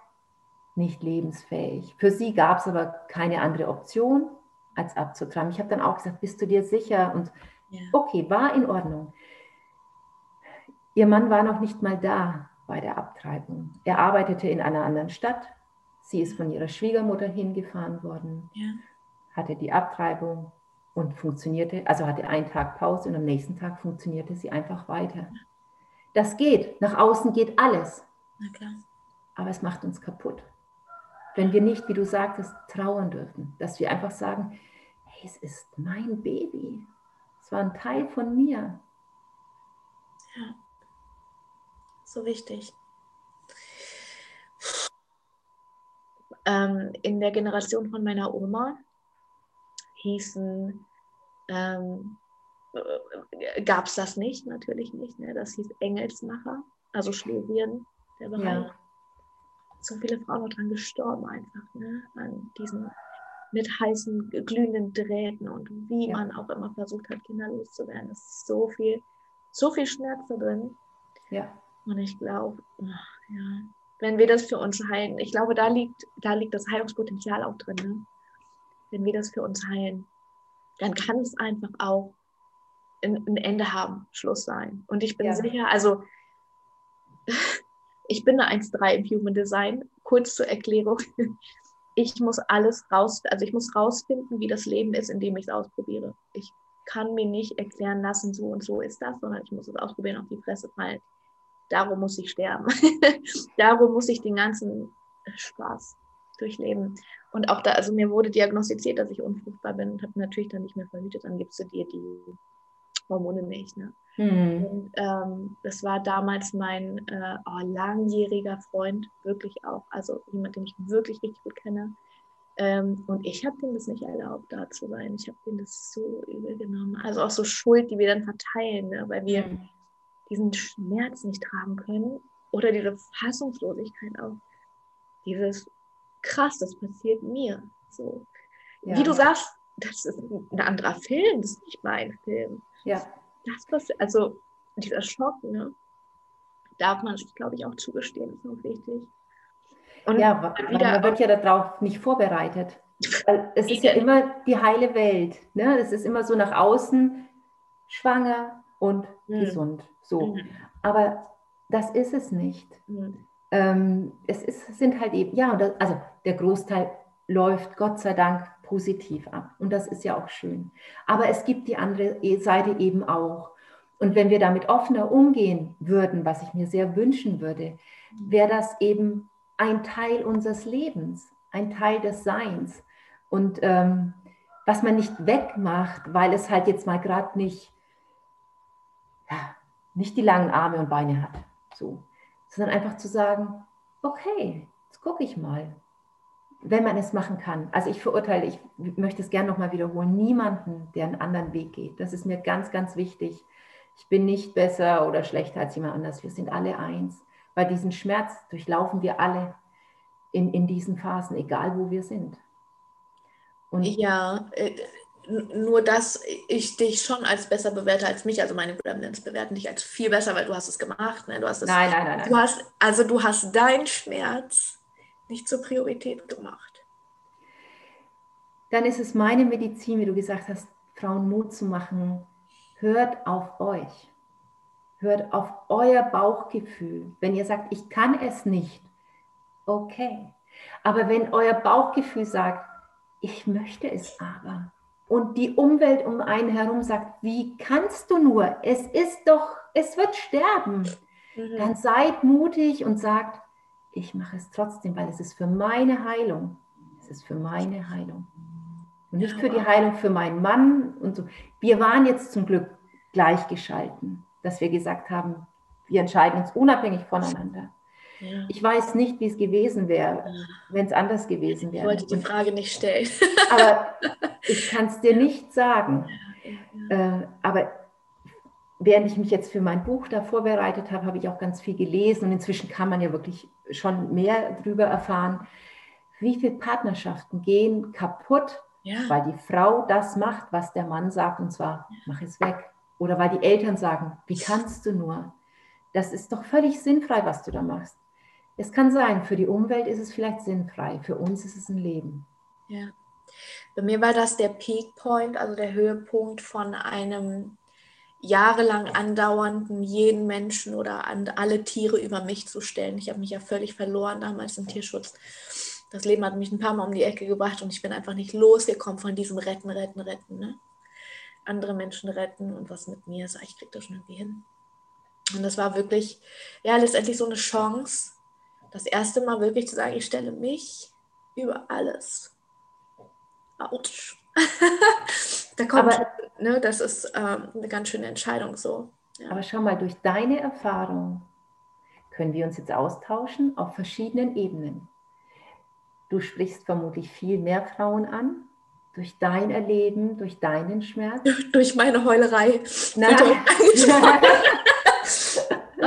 nicht lebensfähig. Für sie gab es aber keine andere Option, als abzutreiben. Ich habe dann auch gesagt, bist du dir sicher? Und ja. okay, war in Ordnung. Ihr Mann war noch nicht mal da bei der Abtreibung. Er arbeitete in einer anderen Stadt. Sie ist von ihrer Schwiegermutter hingefahren worden, ja. hatte die Abtreibung und funktionierte, also hatte einen Tag Pause und am nächsten Tag funktionierte sie einfach weiter. Das geht, nach außen geht alles. Aber es macht uns kaputt. Wenn wir nicht, wie du sagtest, trauern dürfen, dass wir einfach sagen, hey, es ist mein Baby. Es war ein Teil von mir. Ja, so wichtig. Ähm, in der Generation von meiner Oma hießen, ähm, äh, gab es das nicht, natürlich nicht. Ne? Das hieß Engelsmacher, also Schlesien, der Bereich. Ja. So viele Frauen dran gestorben einfach, ne? an diesen mit heißen, glühenden Drähten und wie ja. man auch immer versucht hat, Kinder loszuwerden. Es ist so viel, so viel Schmerz da drin. Ja. Und ich glaube, ja, wenn wir das für uns heilen, ich glaube, da liegt, da liegt das Heilungspotenzial auch drin. Ne? Wenn wir das für uns heilen, dann kann es einfach auch ein, Ende haben, Schluss sein. Und ich bin ja. sicher, also <laughs> ich bin eine 1.3 im Human Design, kurz zur Erklärung. <laughs> Ich muss alles raus, also ich muss rausfinden, wie das Leben ist, indem ich es ausprobiere. Ich kann mir nicht erklären lassen, so und so ist das, sondern ich muss es ausprobieren, auf die Fresse fallen. Darum muss ich sterben. <laughs> Darum muss ich den ganzen Spaß durchleben. Und auch da, also mir wurde diagnostiziert, dass ich unfruchtbar bin und habe natürlich dann nicht mehr verhütet. Dann gibst du dir die Hormone nicht. Ne? Mhm. Und ähm, das war damals mein äh, oh, langjähriger Freund, wirklich auch, also jemand, den ich wirklich richtig gut kenne. Ähm, und ich habe denen das nicht erlaubt, da zu sein. Ich habe denen das so übel genommen. Also auch so Schuld, die wir dann verteilen, ne? weil wir mhm. diesen Schmerz nicht tragen können oder diese Fassungslosigkeit auch. Dieses krass, das passiert mir. So. Ja. Wie du sagst, das ist ein anderer Film, das ist nicht mein Film. Ja. Das passiert, also dieser Schock, ne? Darf man sich, glaube ich, auch zugestehen, ist auch wichtig. Und ja, man wird ja darauf nicht vorbereitet. <laughs> Es ist ja immer die heile Welt. Ne? Es ist immer so nach außen schwanger und mhm. gesund. So. Mhm. Aber das ist es nicht. Mhm. Ähm, es ist, sind halt eben, ja, das, also der Großteil läuft Gott sei Dank positiv ab. Und das ist ja auch schön. Aber es gibt die andere Seite eben auch. Und wenn wir damit offener umgehen würden, was ich mir sehr wünschen würde, wäre das eben ein Teil unseres Lebens, ein Teil des Seins. Und ähm, was man nicht wegmacht, weil es halt jetzt mal gerade nicht, ja, nicht die langen Arme und Beine hat, so, sondern einfach zu sagen, okay, jetzt gucke ich mal, wenn man es machen kann. Also ich verurteile, ich möchte es gerne nochmal wiederholen, niemanden, der einen anderen Weg geht. Das ist mir ganz, ganz wichtig. Ich bin nicht besser oder schlechter als jemand anders. Wir sind alle eins. Weil diesen Schmerz durchlaufen wir alle in, in diesen Phasen, egal wo wir sind. Und ja, äh, nur dass ich dich schon als besser bewerte als mich. Also meine Gremlins bewerten dich als viel besser, weil du hast es gemacht. Ne? Du hast es, nein, nein, nein, nein. Du hast, also du hast deinen Schmerz nicht zur Priorität gemacht. Dann ist es meine Medizin, wie du gesagt hast, Frauen Mut zu machen. Hört auf euch. Hört auf euer Bauchgefühl. Wenn ihr sagt, ich kann es nicht, okay. Aber wenn euer Bauchgefühl sagt, ich möchte es aber, und die Umwelt um einen herum sagt, wie kannst du nur? Es ist doch, es wird sterben. Mhm. Dann seid mutig und sagt, ich mache es trotzdem, weil es ist für meine Heilung. Es ist für meine Heilung. Und nicht für die Heilung für meinen Mann und so. Wir waren jetzt zum Glück gleichgeschalten, dass wir gesagt haben, wir entscheiden uns unabhängig voneinander. Ja. Ich weiß nicht, wie es gewesen wäre, ja. wenn es anders gewesen wäre. Ich wollte die Frage nicht stellen. <laughs> aber ich kann es dir nicht sagen. Ja, äh, aber während ich mich jetzt für mein Buch da vorbereitet habe, habe ich auch ganz viel gelesen und inzwischen kann man ja wirklich schon mehr darüber erfahren, wie viele Partnerschaften gehen kaputt, weil die Frau das macht, was der Mann sagt, und zwar mach es weg. Oder weil die Eltern sagen, wie kannst du nur? Das ist doch völlig sinnfrei, was du da machst. Es kann sein, für die Umwelt ist es vielleicht sinnfrei, für uns ist es ein Leben. Ja. Bei mir war das der Peak Point, also der Höhepunkt von einem jahrelang andauernden, jeden Menschen oder an alle Tiere über mich zu stellen. Ich habe mich ja völlig verloren damals im Tierschutz. Das Leben hat mich ein paar Mal um die Ecke gebracht und ich bin einfach nicht losgekommen von diesem Retten, Retten, Retten. Ne? Andere Menschen retten und was mit mir ist, ich kriege das schon irgendwie hin. Und das war wirklich, ja, letztendlich so eine Chance, das erste Mal wirklich zu sagen, ich stelle mich über alles. Autsch. <laughs> da kommt, aber, ne, das ist ähm, eine ganz schöne Entscheidung so. Ja. Aber schau mal, durch deine Erfahrung können wir uns jetzt austauschen auf verschiedenen Ebenen. Du sprichst vermutlich viel mehr Frauen an, durch dein Erleben, durch deinen Schmerz. <laughs> durch meine Heulerei. Nein. <laughs>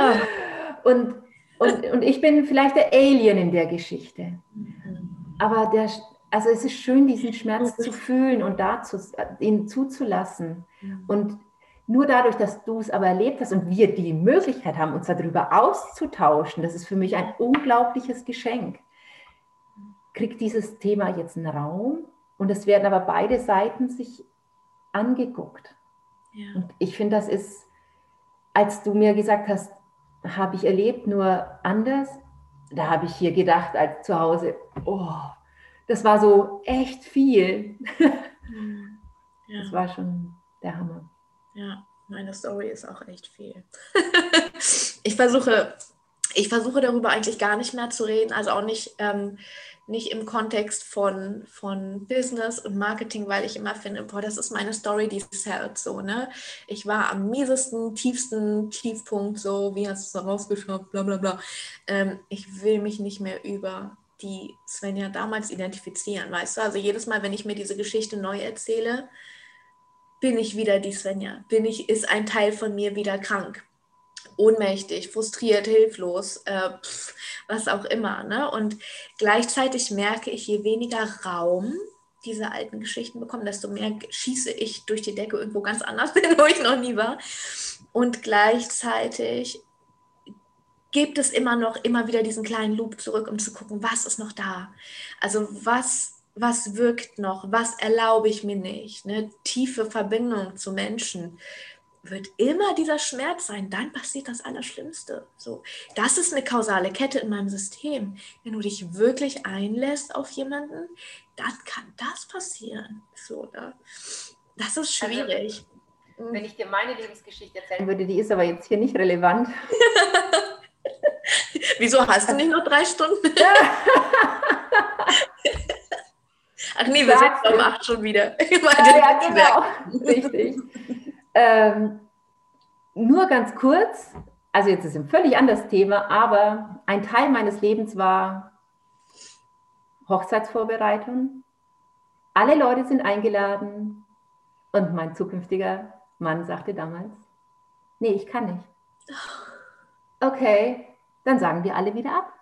Ah. und und, und ich bin vielleicht der Alien in der Geschichte. Aber der, also es ist schön, diesen Schmerz zu fühlen und dazu, ihn zuzulassen. Und nur dadurch, dass du es aber erlebt hast und wir die Möglichkeit haben, uns darüber auszutauschen, das ist für mich ein unglaubliches Geschenk. Kriegt dieses Thema jetzt einen Raum und es werden aber beide Seiten sich angeguckt. Ja. Und ich finde, das ist, als du mir gesagt hast, habe ich erlebt, nur anders. Da habe ich hier gedacht, als zu Hause, oh, das war so echt viel. <laughs> Ja. Das war schon der Hammer. Ja, meine Story ist auch echt viel. <laughs> ich versuche, ich versuche darüber eigentlich gar nicht mehr zu reden, also auch nicht ähm, nicht im Kontext von, von Business und Marketing, weil ich immer finde, boah, das ist meine Story, die zählt so, ne? Ich war am miesesten, tiefsten Tiefpunkt, so, wie hast du es da rausgeschafft, bla bla bla. Ähm, ich will mich nicht mehr über die Svenja damals identifizieren, weißt du? Also jedes Mal, wenn ich mir diese Geschichte neu erzähle, bin ich wieder die Svenja. Bin ich, ist ein Teil von mir wieder krank, ohnmächtig, frustriert, hilflos, äh, pf, was auch immer. Ne? Und gleichzeitig merke ich, je weniger Raum diese alten Geschichten bekommen, desto mehr schieße ich durch die Decke irgendwo ganz anders <laughs> hin, wo ich noch nie war. Und gleichzeitig gibt es immer noch immer wieder diesen kleinen Loop zurück, um zu gucken, was ist noch da? Also was, was wirkt noch? Was erlaube ich mir nicht? Eine tiefe Verbindung zu Menschen wird immer dieser Schmerz sein. Dann passiert das Allerschlimmste. So, das ist eine kausale Kette in meinem System. Wenn du dich wirklich einlässt auf jemanden, dann kann das passieren. So, ne? Das ist also, schwierig. Also, wenn ich dir meine Lebensgeschichte erzählen würde, die ist aber jetzt hier nicht relevant. <laughs> Wieso hast du nicht noch drei Stunden? <laughs> Ach nee, wir sind um acht schon wieder. <laughs> Ja, ja, genau. Richtig. Ähm, nur ganz kurz, also jetzt ist ein völlig anderes Thema, aber ein Teil meines Lebens war Hochzeitsvorbereitung. Alle Leute sind eingeladen und mein zukünftiger Mann sagte damals, nee, ich kann nicht. Okay, dann sagen wir alle wieder ab.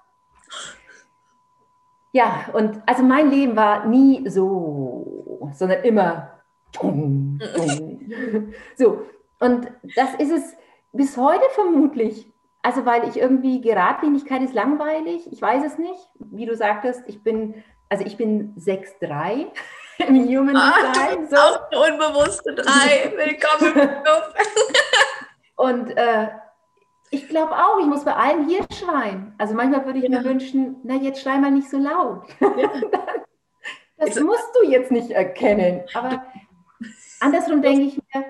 Ja, und also mein Leben war nie so, sondern immer. <laughs> so, und das ist es bis heute vermutlich. Also, weil ich irgendwie Geradlinigkeit ist langweilig, ich weiß es nicht. Wie du sagtest, ich bin, also ich bin 6'3 <laughs> im Human ah, Design. So. Auch eine unbewusste 3. Willkommen im <laughs> Club. und äh, ich glaube auch, ich muss bei allem hier schreien. Also manchmal würde ich ja. mir wünschen, na jetzt schrei mal nicht so laut. Ja. das ich musst du jetzt nicht erkennen. Aber andersrum denke ich mir,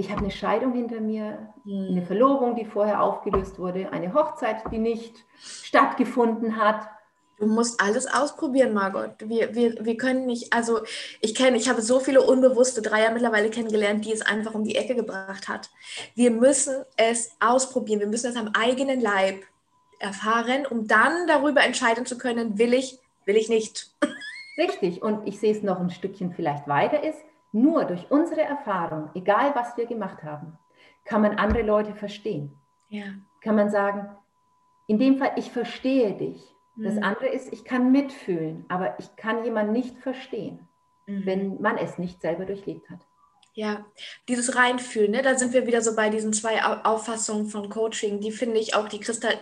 ich habe eine Scheidung hinter mir, hm. eine Verlobung, die vorher aufgelöst wurde, eine Hochzeit, die nicht stattgefunden hat. Du musst alles ausprobieren, Margot. Wir, wir, wir können nicht, also ich kenne, ich habe so viele unbewusste Dreier mittlerweile kennengelernt, die es einfach um die Ecke gebracht hat. Wir müssen es ausprobieren, wir müssen es am eigenen Leib erfahren, um dann darüber entscheiden zu können, will ich, will ich nicht. Richtig, und ich sehe es noch ein Stückchen vielleicht weiter ist, nur durch unsere Erfahrung, egal was wir gemacht haben, kann man andere Leute verstehen. Ja. Kann man sagen, in dem Fall, ich verstehe dich das mhm. andere ist, ich kann mitfühlen, aber ich kann jemanden nicht verstehen, mhm. wenn man es nicht selber durchlebt hat. Ja, dieses Reinfühlen, ne, da sind wir wieder so bei diesen zwei Auffassungen von Coaching. Die finde ich auch, die, Kristall,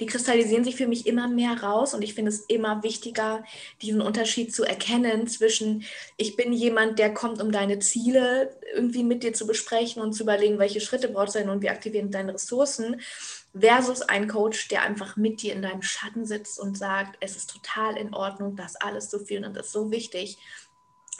die kristallisieren sich für mich immer mehr raus und ich finde es immer wichtiger, diesen Unterschied zu erkennen zwischen, ich bin jemand, der kommt, um deine Ziele irgendwie mit dir zu besprechen und zu überlegen, welche Schritte brauchst du denn und wie aktivieren deine Ressourcen versus ein Coach, der einfach mit dir in deinem Schatten sitzt und sagt, es ist total in Ordnung, das alles zu fühlen und das ist so wichtig,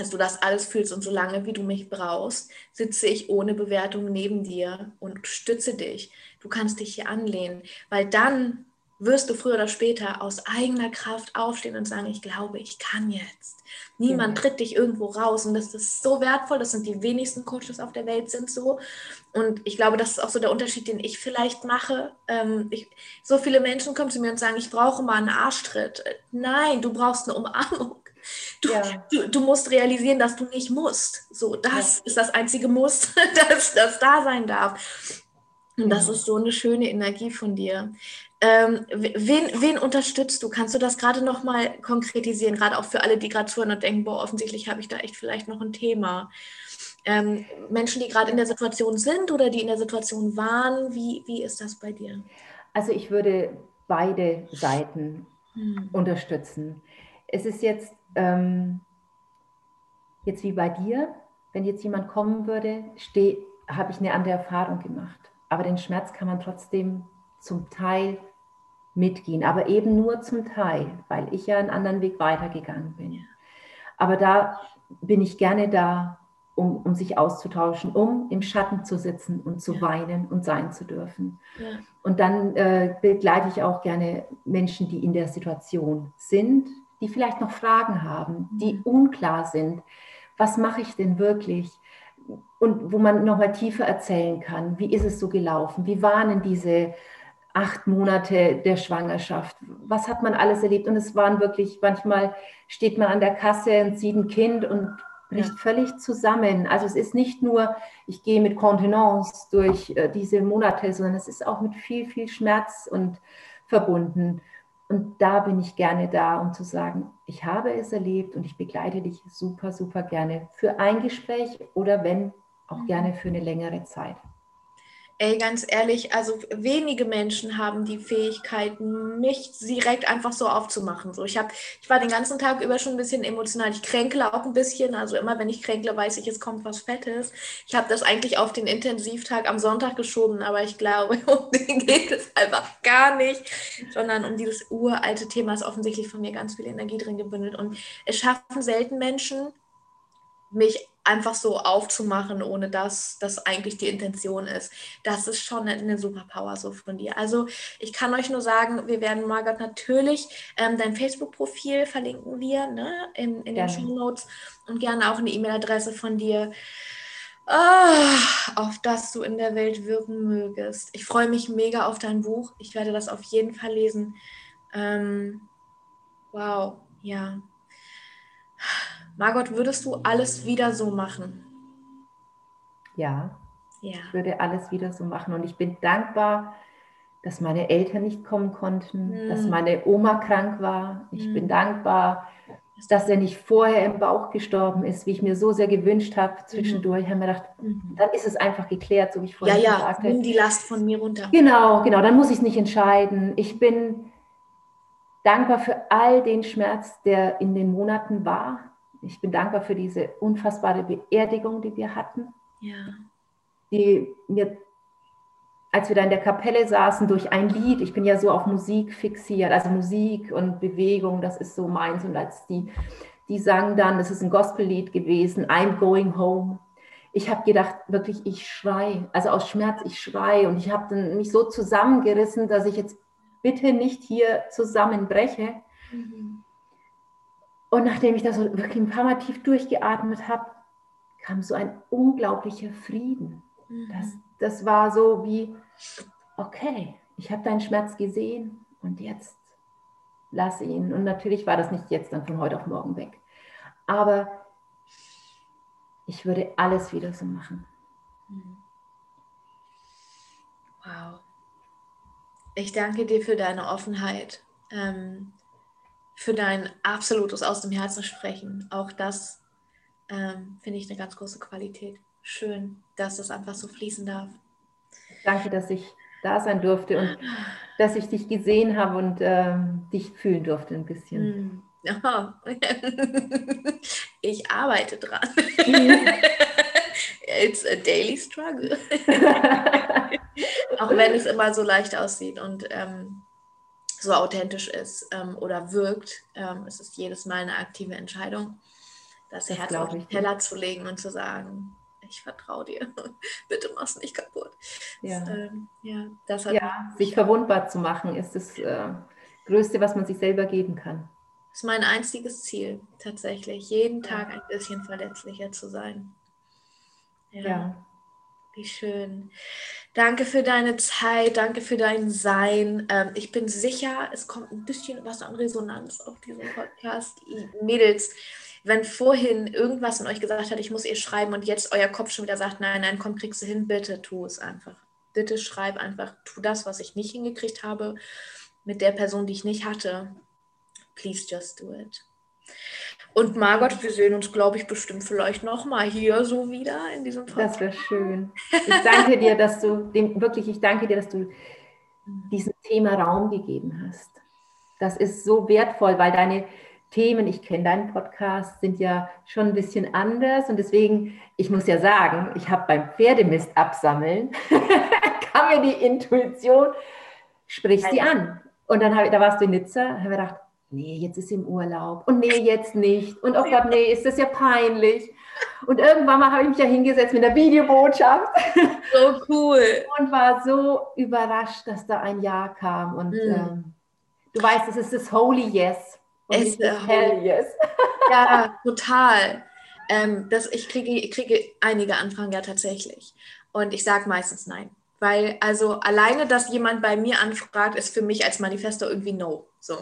dass du das alles fühlst und solange wie du mich brauchst, sitze ich ohne Bewertung neben dir und stütze dich. Du kannst dich hier anlehnen, weil dann wirst du früher oder später aus eigener Kraft aufstehen und sagen, ich glaube, ich kann jetzt. Niemand ja. tritt dich irgendwo raus und das ist so wertvoll. Das sind die wenigsten Coaches auf der Welt sind so. Und ich glaube, das ist auch so der Unterschied, den ich vielleicht mache. Ähm, ich, so viele Menschen kommen zu mir und sagen, ich brauche mal einen Arschtritt. Nein, du brauchst eine Umarmung. Du, ja. du, du, musst realisieren, dass du nicht musst. So, das ja. ist das einzige Muss, <laughs> das, das da sein darf. Und das ist so eine schöne Energie von dir. Ähm, wen, wen unterstützt du? Kannst du das gerade noch mal konkretisieren, gerade auch für alle, die gerade zuhören und denken, boah, offensichtlich habe ich da echt vielleicht noch ein Thema. Ähm, Menschen, die gerade in der Situation sind oder die in der Situation waren, wie, wie ist das bei dir? Also ich würde beide Seiten hm. unterstützen. Es ist jetzt, ähm, jetzt wie bei dir, wenn jetzt jemand kommen würde, habe ich eine andere Erfahrung gemacht. Aber den Schmerz kann man trotzdem zum Teil mitgehen, aber eben nur zum Teil, weil ich ja einen anderen Weg weitergegangen bin. Aber da bin ich gerne da, um, um sich auszutauschen, um im Schatten zu sitzen und zu ja. weinen und sein zu dürfen. Ja. Und dann äh, begleite ich auch gerne Menschen, die in der Situation sind, die vielleicht noch Fragen haben, die mhm. unklar sind. Was mache ich denn wirklich? Und wo man nochmal tiefer erzählen kann, wie ist es so gelaufen? Wie waren denn diese acht Monate der Schwangerschaft. Was hat man alles erlebt? Und es waren wirklich, manchmal steht man an der Kasse und sieht ein Kind und bricht ja. völlig zusammen. Also es ist nicht nur, ich gehe mit Kontenance durch äh, diese Monate, sondern es ist auch mit viel, viel Schmerz und verbunden. Und da bin ich gerne da, um zu sagen, ich habe es erlebt und ich begleite dich super, super gerne für ein Gespräch oder wenn auch mhm. gerne für eine längere Zeit. Ey, ganz ehrlich, also wenige Menschen haben die Fähigkeit, mich direkt einfach so aufzumachen. So, ich, hab, ich war den ganzen Tag über schon ein bisschen emotional. Ich kränkle auch ein bisschen. Also immer, wenn ich kränkle, weiß ich, es kommt was Fettes. Ich habe das eigentlich auf den Intensivtag am Sonntag geschoben, aber ich glaube, <laughs> um den geht es einfach gar nicht, sondern um dieses uralte Thema ist offensichtlich von mir ganz viel Energie drin gebündelt. Und es schaffen selten Menschen, mich einfach so aufzumachen, ohne dass das eigentlich die Intention ist. Das ist schon eine, Superpower so von dir. Also ich kann euch nur sagen, wir werden Margot natürlich ähm, dein Facebook-Profil verlinken wir ne, in, in den Show Notes und gerne auch eine E-Mail-Adresse von dir. Oh, auf das du in der Welt wirken mögest. Ich freue mich mega auf dein Buch. Ich werde das auf jeden Fall lesen. Ähm, wow, ja. Margot, würdest du alles wieder so machen? Ja, ja. ich würde alles wieder so machen. Und ich bin dankbar, dass meine Eltern nicht kommen konnten, hm. dass meine Oma krank war. Ich hm. bin dankbar, dass er nicht vorher im Bauch gestorben ist, wie ich mir so sehr gewünscht habe zwischendurch. Mhm. Ich habe mir gedacht, mhm. dann ist es einfach geklärt, so wie ich vorhin ja, ja, gesagt habe. Nimm die Last von mir runter. Genau, genau, dann muss ich es nicht entscheiden. Ich bin dankbar für all den Schmerz, der in den Monaten war, ich bin dankbar für diese unfassbare Beerdigung, die wir hatten. Ja. Die mir, als wir da in der Kapelle saßen, durch ein Lied, ich bin ja so auf Musik fixiert, also Musik und Bewegung, das ist so meins. Und als die, die sang dann, das ist ein Gospellied gewesen, I'm going home. Ich habe gedacht, wirklich, ich schrei, also aus Schmerz, ich schrei. Und ich habe mich so zusammengerissen, dass ich jetzt bitte nicht hier zusammenbreche. Mhm. Und nachdem ich da so wirklich ein paar Mal tief durchgeatmet habe, kam so ein unglaublicher Frieden. Mhm. Das, das war so wie, okay, ich habe deinen Schmerz gesehen und jetzt lass ihn. Und natürlich war das nicht jetzt dann von heute auf morgen weg. Aber ich würde alles wieder so machen. Mhm. Wow. Ich danke dir für deine Offenheit. Ähm, für dein absolutes aus dem Herzen sprechen. Auch das ähm, finde ich eine ganz große Qualität. Schön, dass das einfach so fließen darf. Danke, dass ich da sein durfte und dass ich dich gesehen habe und ähm, dich fühlen durfte ein bisschen. Ja. <laughs> ich arbeite dran. <laughs> It's a daily struggle. <laughs> Auch wenn es immer so leicht aussieht und ähm, so authentisch ist ähm, oder wirkt, ähm, es ist jedes Mal eine aktive Entscheidung, das, das Herz auf den Teller zu legen und zu sagen, ich vertraue dir, <laughs> bitte mach's nicht kaputt. Ja, das, ähm, ja, das ja sich verwundbar zu machen, ist das äh, Größte, was man sich selber geben kann. Das ist mein einziges Ziel, tatsächlich, jeden Tag ein bisschen verletzlicher zu sein. ja. ja. Wie schön. Danke für deine Zeit, danke für dein Sein. Ähm, ich bin sicher, es kommt ein bisschen was an Resonanz auf diesen Podcast. Mädels, wenn vorhin irgendwas in euch gesagt hat, ich muss ihr schreiben und jetzt euer Kopf schon wieder sagt, nein, nein, komm, kriegst du hin, bitte tu es einfach. Bitte schreib einfach, tu das, was ich nicht hingekriegt habe, mit der Person, die ich nicht hatte. Please just do it. Und Margot, wir sehen uns, glaube ich, bestimmt vielleicht nochmal hier so wieder in diesem Podcast. Das wäre schön. Ich danke dir, dass du dem, wirklich, ich danke dir, dass du diesem Thema Raum gegeben hast. Das ist so wertvoll, weil deine Themen, ich kenne deinen Podcast, sind ja schon ein bisschen anders und deswegen, ich muss ja sagen, ich habe beim Pferdemist absammeln, <laughs> kam mir die Intuition, sprich sie an. Und dann habe da warst du in Nizza, habe ich gedacht, nee, jetzt ist sie im Urlaub und nee, jetzt nicht und oh Gott, nee, ist das ja peinlich. Und irgendwann mal habe ich mich ja hingesetzt mit einer Videobotschaft. So cool. Und war so überrascht, dass da ein Ja kam. Und mm. ähm, du weißt, es ist das Holy Yes. Es ist das Hell Yes. Ja, <laughs> total. Ähm, das, ich, kriege, ich kriege einige Anfragen ja tatsächlich. Und ich sage meistens nein Weil also alleine, dass jemand bei mir anfragt, ist für mich als Manifesto irgendwie no. So.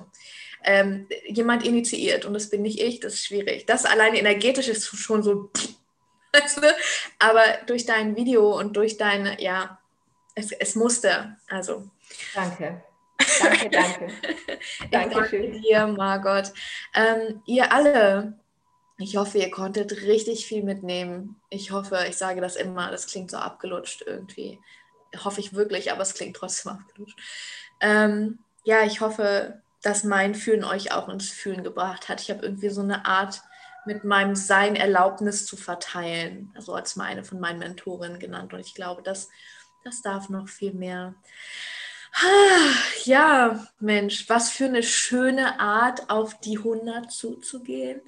Ähm, jemand initiiert und das bin nicht ich, das ist schwierig. Das alleine energetisch ist schon so, <laughs> weißt du? aber durch dein Video und durch deine, ja, es, es musste. Also. Danke. Danke, danke. <laughs> Dankeschön. Danke dir, Margot. Ähm, ihr alle, ich hoffe, ihr konntet richtig viel mitnehmen. Ich hoffe, ich sage das immer, das klingt so abgelutscht irgendwie. Hoffe ich wirklich, aber es klingt trotzdem abgelutscht. Ähm, ja, ich hoffe, dass mein Fühlen euch auch ins Fühlen gebracht hat. Ich habe irgendwie so eine Art mit meinem Sein Erlaubnis zu verteilen, also als meine von meinen Mentorinnen genannt. Und ich glaube, das, das darf noch viel mehr. Ja, Mensch, was für eine schöne Art, auf die 100 zuzugehen.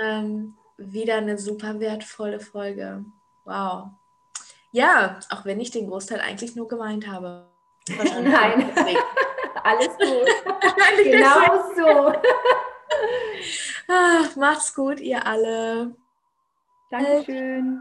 Ähm, wieder eine super wertvolle Folge. Wow. Ja, auch wenn ich den Großteil eigentlich nur gemeint habe. <laughs> Nein, alles gut. <laughs> genau so. <laughs> Ach, macht's gut, ihr alle. Dankeschön.